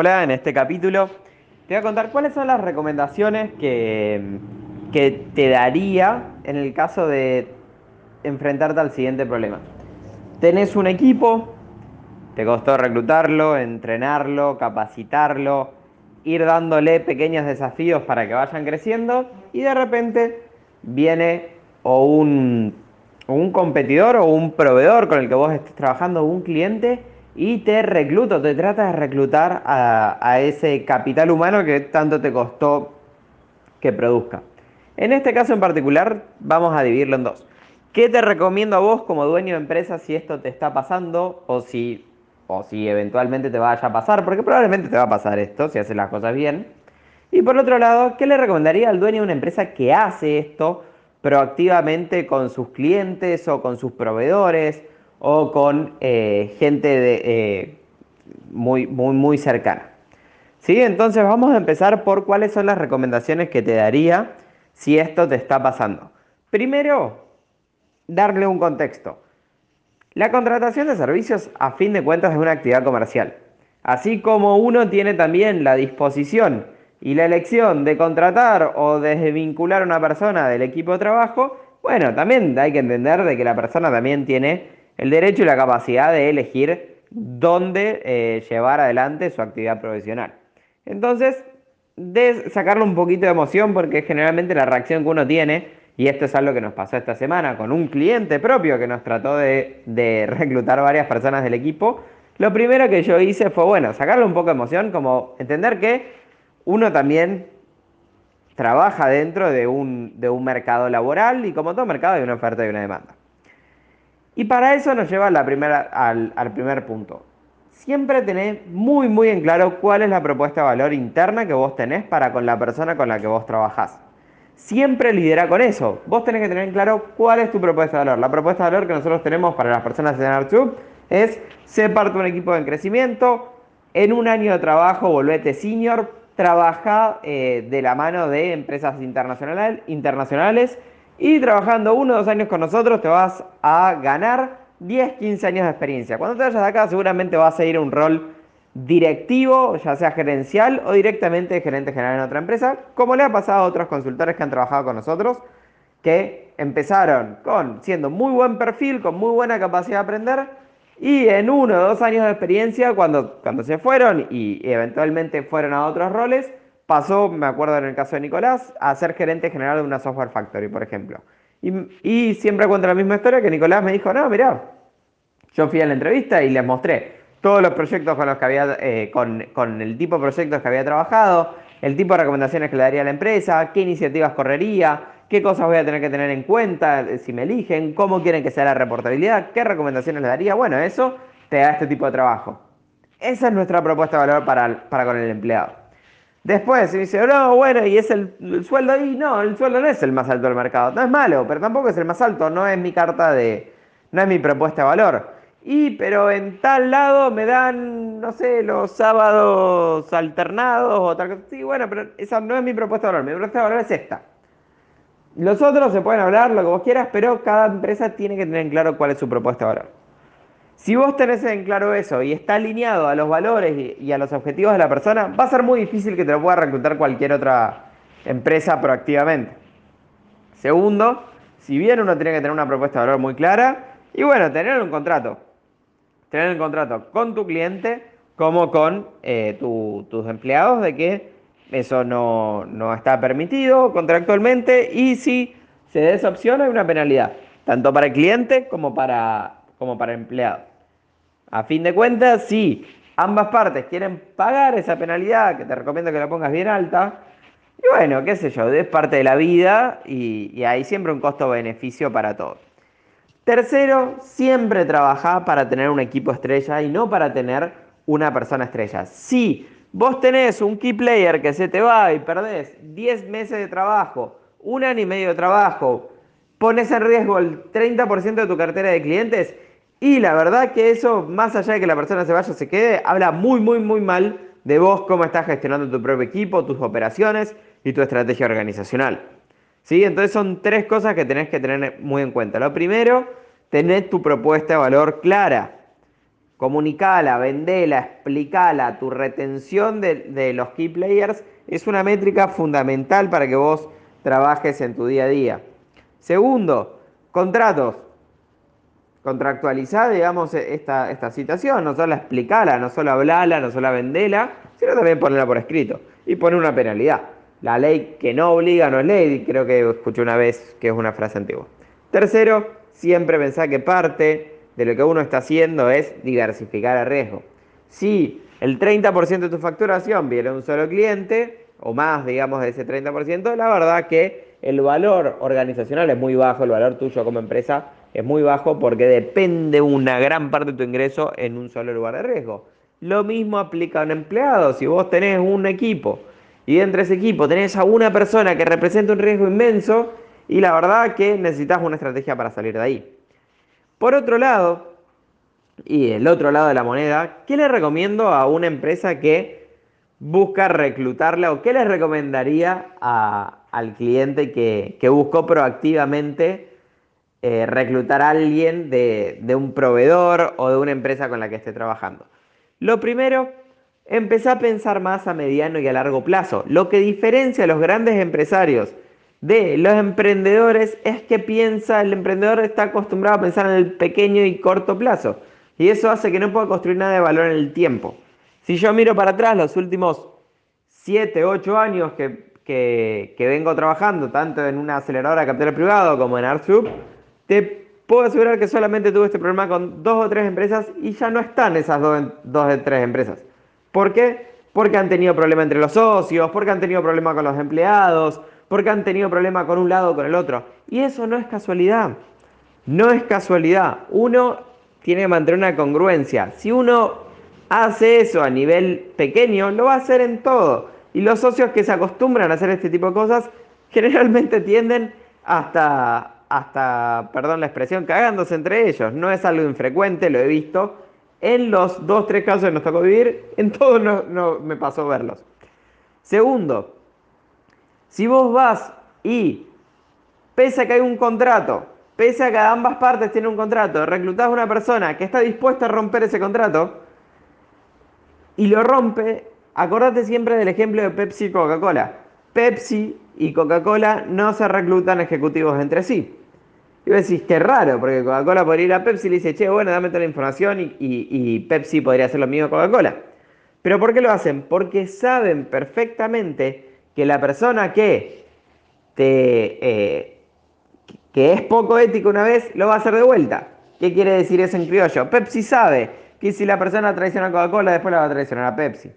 Hola, en este capítulo te voy a contar cuáles son las recomendaciones que, que te daría en el caso de enfrentarte al siguiente problema. Tenés un equipo, te costó reclutarlo, entrenarlo, capacitarlo, ir dándole pequeños desafíos para que vayan creciendo y de repente viene o un, o un competidor o un proveedor con el que vos estés trabajando, un cliente y te recluto, te trata de reclutar a, ese capital humano que tanto te costó que produzca. En este caso en particular vamos a dividirlo en dos. ¿Qué te recomiendo a vos como dueño de empresa si esto te está pasando o si, o si eventualmente te vaya a pasar? Porque probablemente te va a pasar esto si haces las cosas bien. Y por otro lado, ¿qué le recomendaría al dueño de una empresa que hace esto proactivamente con sus clientes o con sus proveedores o con eh, gente eh, muy, muy, muy cercana. ¿Sí? Entonces vamos a empezar por cuáles son las recomendaciones que te daría si esto te está pasando. Primero, darle un contexto. La contratación de servicios a fin de cuentas es una actividad comercial. Así como uno tiene también la disposición y la elección de contratar o desvincular a una persona del equipo de trabajo, bueno, también hay que entender de que la persona también tiene el derecho y la capacidad de elegir dónde eh, llevar adelante su actividad profesional. Entonces, de sacarle un poquito de emoción porque generalmente la reacción que uno tiene, y esto es algo que nos pasó esta semana con un cliente propio que nos trató de, de reclutar varias personas del equipo, lo primero que yo hice fue, bueno, sacarle un poco de emoción, como entender que uno también trabaja dentro de un, de un mercado laboral y como todo mercado hay una oferta y una demanda. Y para eso nos lleva la primera, al, primer punto. Siempre tenés muy, muy en claro cuál es la propuesta de valor interna que vos tenés para con la persona con la que vos trabajás. Siempre lidera con eso. Vos tenés que tener en claro cuál es tu propuesta de valor. La propuesta de valor que nosotros tenemos para las personas de Artube es ser parte de un equipo en crecimiento, en un año de trabajo volvete senior, trabaja eh, de la mano de empresas internacionales y trabajando uno o dos años con nosotros te vas a ganar 10, 15 años de experiencia. Cuando te vayas de acá seguramente vas a ir a un rol directivo, ya sea gerencial o directamente gerente general en otra empresa, como le ha pasado a otros consultores que han trabajado con nosotros, que empezaron con siendo muy buen perfil, con muy buena capacidad de aprender, y en uno o dos años de experiencia, cuando, cuando se fueron y eventualmente fueron a otros roles, pasó, me acuerdo en el caso de Nicolás, a ser gerente general de una software factory, por ejemplo. Y, siempre cuento la misma historia que Nicolás me dijo, no, mirá, yo fui a la entrevista y les mostré todos los proyectos con los que había, eh, con, el tipo de proyectos que había trabajado, el tipo de recomendaciones que le daría a la empresa, qué iniciativas correría, qué cosas voy a tener que tener en cuenta eh, si me eligen, cómo quieren que sea la reportabilidad, qué recomendaciones le daría. Bueno, eso te da este tipo de trabajo. Esa es nuestra propuesta de valor para, para con el empleado. Después me dice, no, bueno, y es el, sueldo ahí. No, el sueldo no es el más alto del mercado. No es malo, pero tampoco es el más alto. No es mi carta de. No es mi propuesta de valor. Y, pero en tal lado me dan, no sé, los sábados alternados o tal cosa. Sí, bueno, pero esa no es mi propuesta de valor. Mi propuesta de valor es esta. Los otros se pueden hablar lo que vos quieras, pero cada empresa tiene que tener en claro cuál es su propuesta de valor. Si vos tenés en claro eso y está alineado a los valores y a los objetivos de la persona, va a ser muy difícil que te lo pueda reclutar cualquier otra empresa proactivamente. Segundo, si bien uno tiene que tener una propuesta de valor muy clara, y bueno, tener un contrato. Tener un contrato con tu cliente como con eh, tus empleados de que eso no, no, está permitido contractualmente y si se opción hay una penalidad, tanto para el cliente como para, como para el empleado. A fin de cuentas, si ambas partes quieren pagar esa penalidad, que te recomiendo que la pongas bien alta, y bueno, qué sé yo, es parte de la vida y, hay siempre un costo-beneficio para todos. Tercero, siempre trabaja para tener un equipo estrella y no para tener una persona estrella. Si vos tenés un key player que se te va y perdés 10 meses de trabajo, un año y medio de trabajo, pones en riesgo el 30% de tu cartera de clientes, y la verdad que eso, más allá de que la persona se vaya o se quede, habla muy, muy, muy mal de vos, cómo estás gestionando tu propio equipo, tus operaciones y tu estrategia organizacional. ¿Sí? Entonces son tres cosas que tenés que tener muy en cuenta. Lo primero, tener tu propuesta de valor clara. comunicala, vendela, explicala, tu retención de, de los key players es una métrica fundamental para que vos trabajes en tu día a día. Segundo, contratos. Contractualizar, digamos, esta, esta situación, no solo explicarla, no solo hablarla, no solo vendela, sino también ponerla por escrito y poner una penalidad. La ley que no obliga no es ley, creo que escuché una vez que es una frase antigua. Tercero, siempre pensar que parte de lo que uno está haciendo es diversificar el riesgo. Si el 30% de tu facturación viene de un solo cliente, o más, digamos, de ese 30%, la verdad que el valor organizacional es muy bajo, el valor tuyo como empresa es muy bajo porque depende una gran parte de tu ingreso en un solo lugar de riesgo. Lo mismo aplica a un empleado. Si vos tenés un equipo y dentro de ese equipo tenés a una persona que representa un riesgo inmenso y la verdad que necesitas una estrategia para salir de ahí. Por otro lado, y el otro lado de la moneda, ¿qué le recomiendo a una empresa que busca reclutarla o qué les recomendaría al cliente que, buscó proactivamente eh, reclutar a alguien de, de, un proveedor o de una empresa con la que esté trabajando? Lo primero, empezar a pensar más a mediano y a largo plazo. Lo que diferencia a los grandes empresarios de los emprendedores es que piensa, el emprendedor está acostumbrado a pensar en el pequeño y corto plazo. Y eso hace que no pueda construir nada de valor en el tiempo. Si yo miro para atrás los últimos 7, 8 años que, vengo trabajando, tanto en una aceleradora de capital privado como en ArtSoup, te puedo asegurar que solamente tuve este problema con dos o tres empresas y ya no están esas dos, dos o tres empresas. ¿Por qué? Porque han tenido problemas entre los socios, porque han tenido problemas con los empleados, porque han tenido problemas con un lado o con el otro. Y eso no es casualidad. No es casualidad. Uno tiene que mantener una congruencia. Si uno hace eso a nivel pequeño, lo va a hacer en todo. Y los socios que se acostumbran a hacer este tipo de cosas generalmente tienden hasta, hasta, perdón la expresión, cagándose entre ellos. No es algo infrecuente, lo he visto. En los dos, tres casos que nos tocó vivir, en todos no, no me pasó verlos. Segundo, si vos vas y, pese a que hay un contrato, pese a que ambas partes tienen un contrato, reclutás a una persona que está dispuesta a romper ese contrato, y lo rompe, acordate siempre del ejemplo de Pepsi y Coca-Cola. Pepsi y Coca-Cola no se reclutan ejecutivos entre sí. Y vos decís, qué raro, porque Coca-Cola podría ir a Pepsi y le dice, che, bueno, dame toda la información y, Pepsi podría hacer lo mismo Coca-Cola. Pero ¿por qué lo hacen? Porque saben perfectamente que la persona que te, eh, que es poco ético una vez, lo va a hacer de vuelta. ¿Qué quiere decir eso en criollo? Pepsi sabe que si la persona traiciona a Coca-Cola, después la va a traicionar a Pepsi.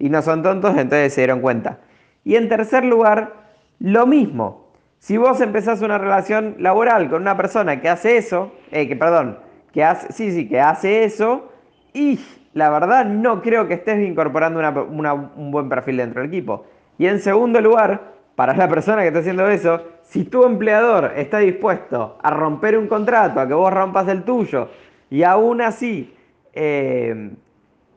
Y no son tontos, entonces se dieron cuenta. Y en tercer lugar, lo mismo. Si vos empezás una relación laboral con una persona que hace eso, eh, que perdón, que hace, sí, sí, que hace eso, y la verdad no creo que estés incorporando un buen perfil dentro del equipo. Y en segundo lugar, para la persona que está haciendo eso, si tu empleador está dispuesto a romper un contrato, a que vos rompas el tuyo, y aún así eh,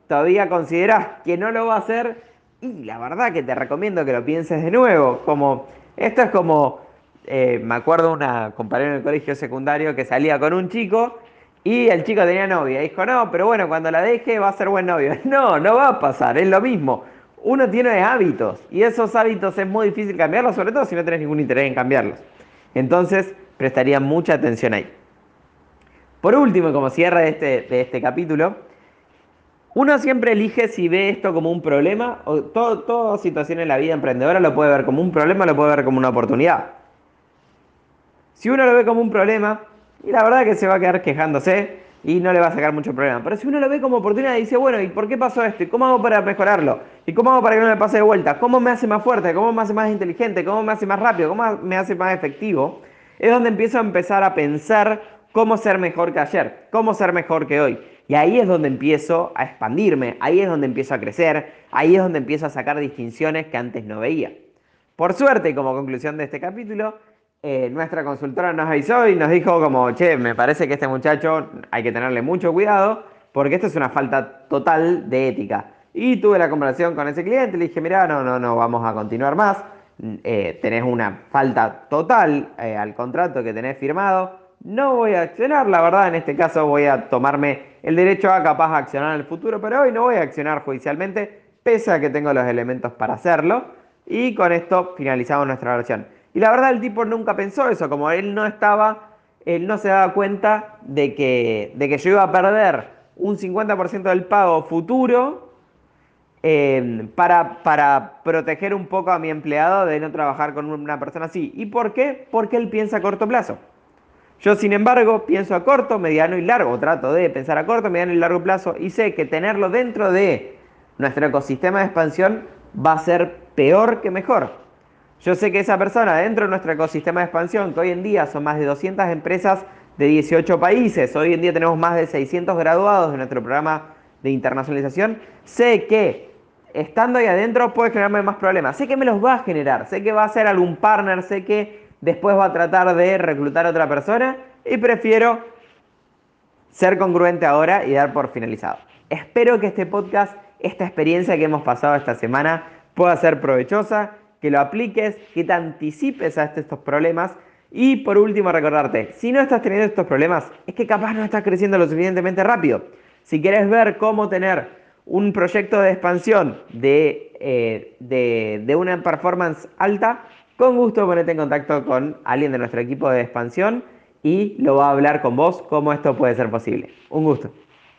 todavía consideras que no lo va a hacer, y la verdad que te recomiendo que lo pienses de nuevo. Como, esto es como, eh, me acuerdo una compañera en el colegio secundario que salía con un chico y el chico tenía novia. Dijo, no, pero bueno, cuando la deje va a ser buen novio. No, no va a pasar, es lo mismo. Uno tiene hábitos y esos hábitos es muy difícil cambiarlos, sobre todo si no tenés ningún interés en cambiarlos. Entonces, prestaría mucha atención ahí. Por último, como cierre de este, de este capítulo, uno siempre elige si ve esto como un problema, o toda situación en la vida emprendedora lo puede ver como un problema, lo puede ver como una oportunidad. Si uno lo ve como un problema, y la verdad que se va a quedar quejándose y no le va a sacar mucho problema. Pero si uno lo ve como oportunidad y dice, bueno, ¿y por qué pasó esto? ¿Y cómo hago para mejorarlo? ¿Y cómo hago para que no me pase de vuelta? ¿Cómo me hace más fuerte? ¿Cómo me hace más inteligente? ¿Cómo me hace más rápido? ¿Cómo me hace más efectivo? Es donde empiezo a empezar a pensar cómo ser mejor que ayer, cómo ser mejor que hoy. Y ahí es donde empiezo a expandirme, ahí es donde empiezo a crecer, ahí es donde empiezo a sacar distinciones que antes no veía. Por suerte, como conclusión de este capítulo, eh, nuestra consultora nos avisó y nos dijo como, che, me parece que este muchacho hay que tenerle mucho cuidado porque esto es una falta total de ética. Y tuve la conversación con ese cliente, le dije, mira, no, no, no, vamos a continuar más. Eh, tenés una falta total eh, al contrato que tenés firmado, no voy a accionar, la verdad en este caso voy a tomarme el derecho a capaz accionar en el futuro, pero hoy no voy a accionar judicialmente, pese a que tengo los elementos para hacerlo. Y con esto finalizamos nuestra versión. Y la verdad el tipo nunca pensó eso, como él no estaba, él no se daba cuenta de que, de que yo iba a perder un 50% del pago futuro eh, para, para proteger un poco a mi empleado de no trabajar con una persona así. ¿Y por qué? Porque él piensa a corto plazo. Yo, sin embargo, pienso a corto, mediano y largo, trato de pensar a corto, mediano y largo plazo y sé que tenerlo dentro de nuestro ecosistema de expansión va a ser peor que mejor. Yo sé que esa persona dentro de nuestro ecosistema de expansión, que hoy en día son más de 200 empresas de 18 países, hoy en día tenemos más de 600 graduados de nuestro programa de internacionalización, sé que estando ahí adentro puede generarme más problemas, sé que me los va a generar, sé que va a ser algún partner, sé que después va a tratar de reclutar a otra persona y prefiero ser congruente ahora y dar por finalizado. Espero que este podcast, esta experiencia que hemos pasado esta semana pueda ser provechosa, que lo apliques, que te anticipes a estos problemas y por último recordarte, si no estás teniendo estos problemas, es que capaz no estás creciendo lo suficientemente rápido. Si quieres ver cómo tener un proyecto de expansión de, eh, de, de una performance alta, con gusto ponete en contacto con alguien de nuestro equipo de expansión y lo va a hablar con vos cómo esto puede ser posible. Un gusto.